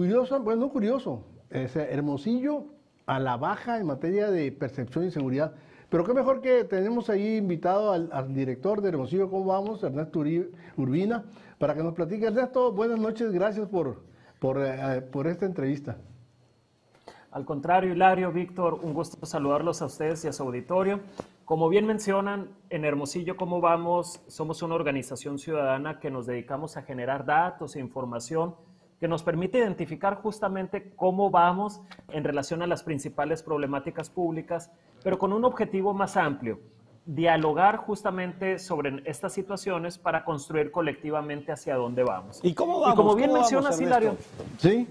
curioso, bueno, no curioso, Hermosillo a la baja en materia de percepción y seguridad. Pero qué mejor que tenemos ahí invitado al, director de Hermosillo, ¿cómo vamos? Ernesto Urbina, para que nos platique. Ernesto, buenas noches, gracias por, por, eh, por esta entrevista. Al contrario, Hilario, Víctor, un gusto saludarlos a ustedes y a su auditorio. Como bien mencionan, en Hermosillo, ¿cómo vamos? Somos una organización ciudadana que nos dedicamos a generar datos e información que nos permite identificar justamente cómo vamos en relación a las principales problemáticas públicas, pero con un objetivo más amplio, dialogar justamente sobre estas situaciones para construir colectivamente hacia dónde vamos. ¿Y cómo vamos? Y como bien mencionas, Hilario. Sí.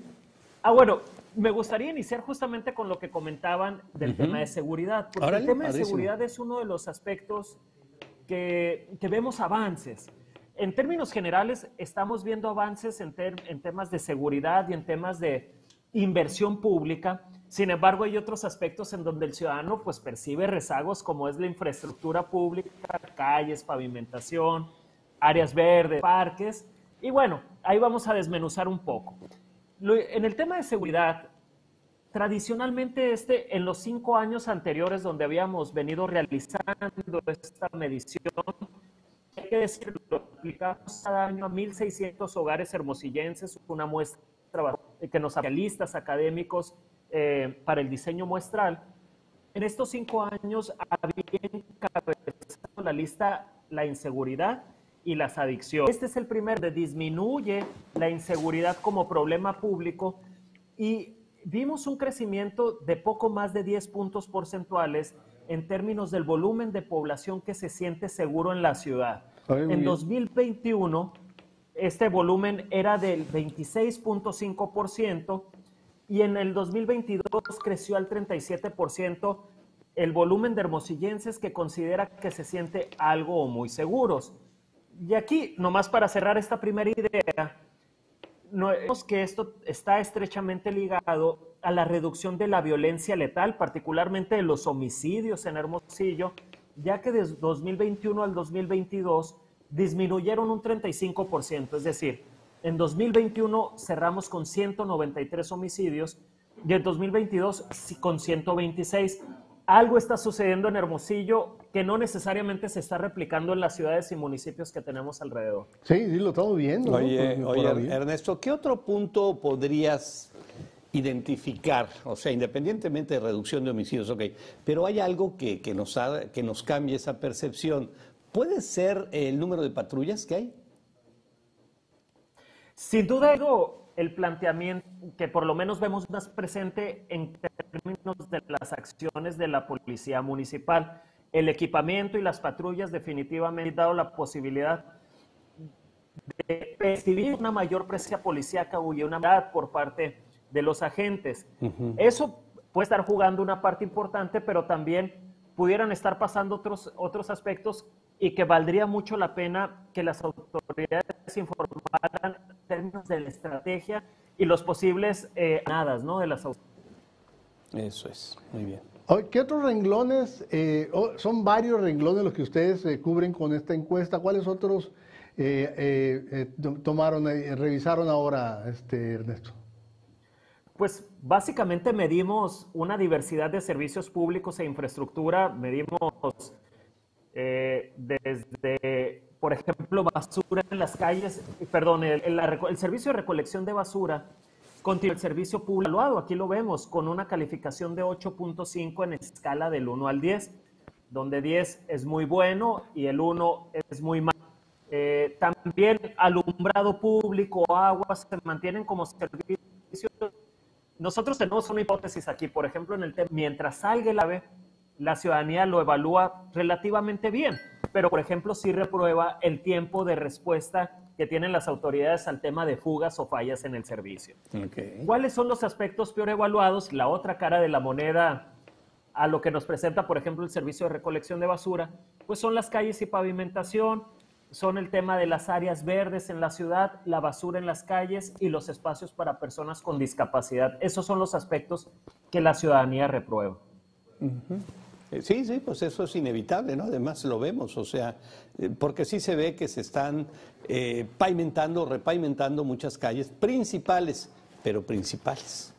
Ah, bueno, me gustaría iniciar justamente con lo que comentaban del tema de seguridad, porque el tema de seguridad es uno de los aspectos que, que vemos avances. En términos generales, estamos viendo avances en, en temas de seguridad y en temas de inversión pública. Sin embargo, hay otros aspectos en donde el ciudadano pues, percibe rezagos como es la infraestructura pública, calles, pavimentación, áreas verdes, parques. Y bueno, ahí vamos a desmenuzar un poco en el tema de seguridad, tradicionalmente este, en los cinco años anteriores donde habíamos venido realizando esta medición, hay que decirlo, aplicamos cada año a 1.600 hogares hermosillenses, una muestra que nos especialistas académicos eh, para el diseño muestral. En estos cinco años había encabezado la lista la inseguridad, y las adicciones. Este es el primer de disminuye la inseguridad como problema público y vimos un crecimiento de poco más de 10 puntos porcentuales en términos del volumen de población que se siente seguro en la ciudad. en 2021, este volumen era del 26.5% y en el 2022 creció al 37% el volumen de hermosillenses que considera que se siente algo o muy seguros. Y aquí, nomás para cerrar esta primera idea, vemos que esto está estrechamente ligado a la reducción de la violencia letal, particularmente de los homicidios en Hermosillo, ya que desde 2021 al 2022 disminuyeron un 35%, es decir, en 2021 cerramos con 193 homicidios y en 2022 con 126 algo está sucediendo en Hermosillo que no necesariamente se está replicando en las ciudades y municipios que tenemos alrededor. Sí, sí, lo estamos viendo. Oye, oye Ernesto, ¿qué otro punto podrías identificar? O sea, independientemente de reducción de homicidios, ok, pero hay algo que, que nos, que nos cambie esa percepción. ¿Puede ser el número de patrullas que hay? Sin duda, el planteamiento que por lo menos vemos más presente en términos de las acciones de la policía municipal. El equipamiento y las patrullas definitivamente han dado la posibilidad de percibir una mayor presencia policíaca y una por parte de los agentes. Eso puede estar jugando una parte importante, pero también pudieran estar pasando otros, otros aspectos y que valdría mucho la pena que las autoridades informaran en términos de la estrategia y los posibles eh, nadas ¿no? de las autoridades. Eso es, muy bien. ¿Qué otros renglones, eh, son varios renglones los que ustedes eh, cubren con esta encuesta? ¿Cuáles otros eh, tomaron, revisaron ahora, este, Ernesto? Pues básicamente medimos una diversidad de servicios públicos e infraestructura, medimos desde, por ejemplo, basura en las calles, perdón, el servicio de recolección de basura Continúa el servicio público evaluado, aquí lo vemos, con una calificación de 8.5 en escala del 1 al 10, donde 10 es muy bueno y el 1 es muy malo. Eh, también alumbrado público, agua, se mantienen como servicios. Nosotros tenemos una hipótesis aquí, por ejemplo, en el tema, mientras salga el AVE, la ciudadanía lo evalúa relativamente bien, pero por ejemplo sí reprueba el tiempo de respuesta que tienen las autoridades al tema de fugas o fallas en el servicio. ¿Cuáles son los aspectos peor evaluados? La otra cara de la moneda a lo que nos presenta, por ejemplo, el servicio de recolección de basura, pues son las calles y pavimentación, son el tema de las áreas verdes en la ciudad, la basura en las calles y los espacios para personas con discapacidad. Esos son los aspectos que la ciudadanía reprueba. Eh, sí, sí, pues eso es inevitable, ¿no? Además lo vemos, o sea, eh, porque sí se ve que se están eh, pavimentando, repavimentando muchas calles principales, pero principales.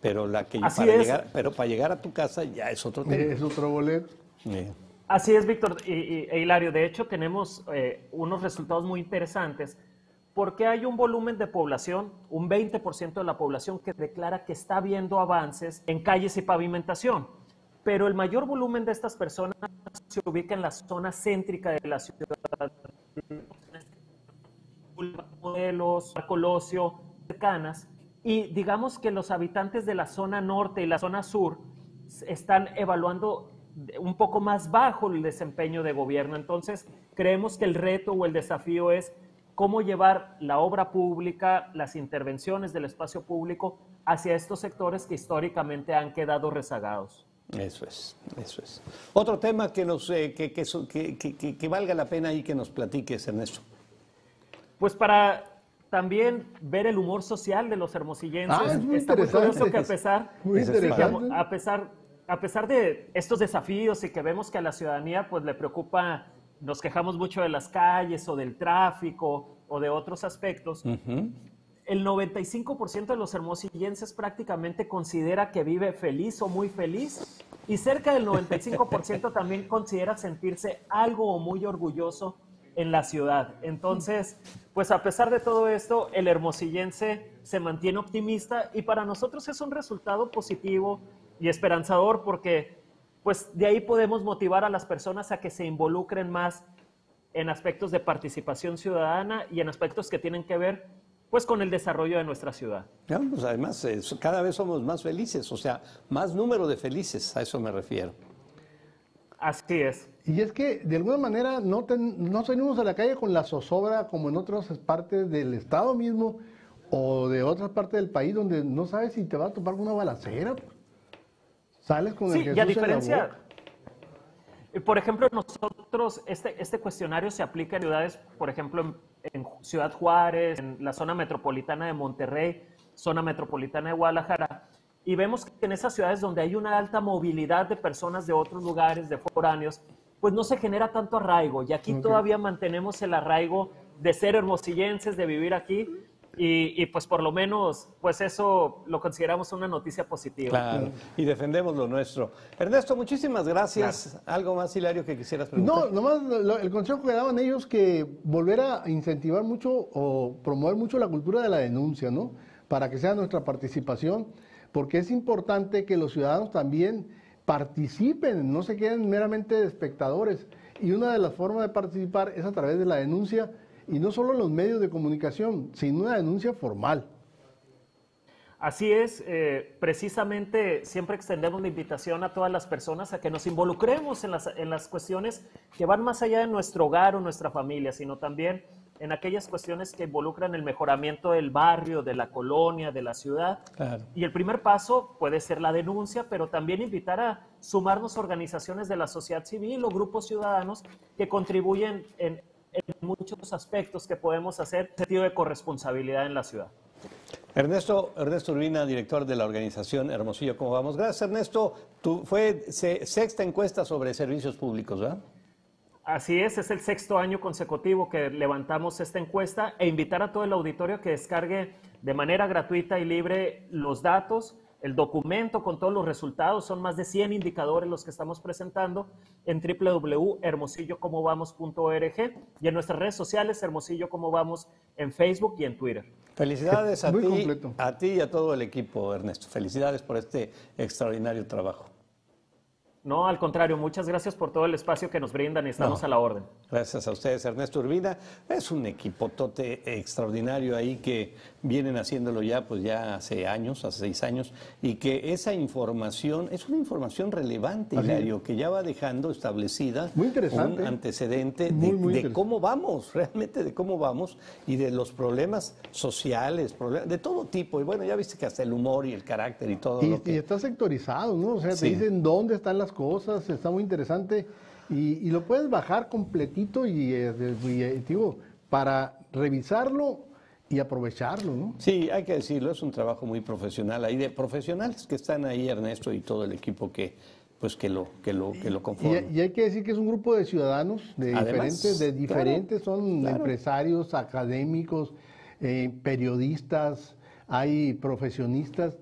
Pero la que para llegar, pero para llegar a tu casa ya es otro tema. Es otro boleto. Así es, Víctor y, e Hilario. De hecho, tenemos eh, unos resultados muy interesantes porque hay un volumen de población, un 20% de la población que declara que está viendo avances en calles y pavimentación. Pero el mayor volumen de estas personas se ubica en la zona céntrica de la ciudad. Modelos, Colosio, cercanas, y digamos que los habitantes de la zona norte y la zona sur están evaluando un poco más bajo el desempeño de gobierno. Entonces, creemos que el reto o el desafío es cómo llevar la obra pública, las intervenciones del espacio público hacia estos sectores que históricamente han quedado rezagados. Eso es, eso es. Otro tema que, nos, eh, que, que, que, valga la pena y que nos platiques, Ernesto. Pues para también ver el humor social de los hermosillenses. Ah, es muy Está muy curioso que a pesar, a pesar, a pesar de estos desafíos y que vemos que a la ciudadanía pues le preocupa, nos quejamos mucho de las calles o del tráfico o de otros aspectos. El 95% de los hermosillenses prácticamente considera que vive feliz o muy feliz y cerca del 95% también considera sentirse algo o muy orgulloso en la ciudad. Entonces, pues a pesar de todo esto, el hermosillense se mantiene optimista y para nosotros es un resultado positivo y esperanzador porque pues de ahí podemos motivar a las personas a que se involucren más en aspectos de participación ciudadana y en aspectos que tienen que ver pues con el desarrollo de nuestra ciudad. pues además, cada vez somos más felices, o sea, más número de felices, a eso me refiero. Así es. Y es que de alguna manera no, no salimos a la calle con la zozobra como en otras partes del estado mismo o de otras partes del país donde no sabes si te va a topar una balacera. Sales con el Jesús y a diferencia, por ejemplo, nosotros, este, este cuestionario se aplica en ciudades, por ejemplo, en Ciudad Juárez, en la zona metropolitana de Monterrey, zona metropolitana de Guadalajara y vemos que en esas ciudades donde hay una alta movilidad de personas de otros lugares, de foráneos, pues no se genera tanto arraigo. Y aquí todavía mantenemos el arraigo de ser hermosillenses, de vivir aquí. Y, pues por lo menos, pues eso lo consideramos una noticia positiva. Claro, y defendemos lo nuestro. Ernesto, muchísimas gracias. ¿Algo más, Hilario, que quisieras preguntar? No, nomás el consejo que daban ellos que volver a incentivar mucho o promover mucho la cultura de la denuncia, ¿no? Para que sea nuestra participación porque es importante que los ciudadanos también participen, no se queden meramente espectadores. Y una de las formas de participar es a través de la denuncia, y no solo en los medios de comunicación, sino una denuncia formal. Así es, eh, precisamente siempre extendemos la invitación a todas las personas a que nos involucremos en las, en las cuestiones que van más allá de nuestro hogar o nuestra familia, sino también en aquellas cuestiones que involucran el mejoramiento del barrio, de la colonia, de la ciudad. Y el primer paso puede ser la denuncia, pero también invitar a sumarnos organizaciones de la sociedad civil o grupos ciudadanos que contribuyen en, muchos aspectos que podemos hacer en sentido de corresponsabilidad en la ciudad. Ernesto, Ernesto Urbina, director de la organización Hermosillo, ¿cómo vamos? Gracias, Ernesto. Tú, fue sexta encuesta sobre servicios públicos, ¿verdad? Así es, es el sexto año consecutivo que levantamos esta encuesta e invitar a todo el auditorio que descargue de manera gratuita y libre los datos, el documento con todos los resultados, son más de 100 indicadores los que estamos presentando en www.hermosillocomovamos.org y en nuestras redes sociales Hermosillo Como Vamos en Facebook y en Twitter. Felicidades a ti, a ti y a todo el equipo, Ernesto. Felicidades por este extraordinario trabajo. No, al contrario, muchas gracias por todo el espacio que nos brindan y estamos a la orden. Gracias a ustedes, Ernesto Urbina. Es un equipotote extraordinario ahí que vienen haciéndolo ya, pues ya hace años, hace seis años, y que esa información es una información relevante, Hilario, que ya va dejando establecida un antecedente de, cómo vamos, realmente de cómo vamos y de los problemas sociales, de todo tipo. Y bueno, ya viste que hasta el humor y el carácter y todo. Y, y está sectorizado, ¿no? O sea, te dicen dónde están las cosas, está muy interesante y, lo puedes bajar completito y, eh, digo, para revisarlo y aprovecharlo, ¿no? Sí, hay que decirlo, es un trabajo muy profesional, hay de profesionales que están ahí, Ernesto, y todo el equipo que pues que lo que lo que lo conforma. Y, hay que decir que es un grupo de ciudadanos de diferentes, de diferentes, son empresarios, académicos, eh, periodistas, hay profesionistas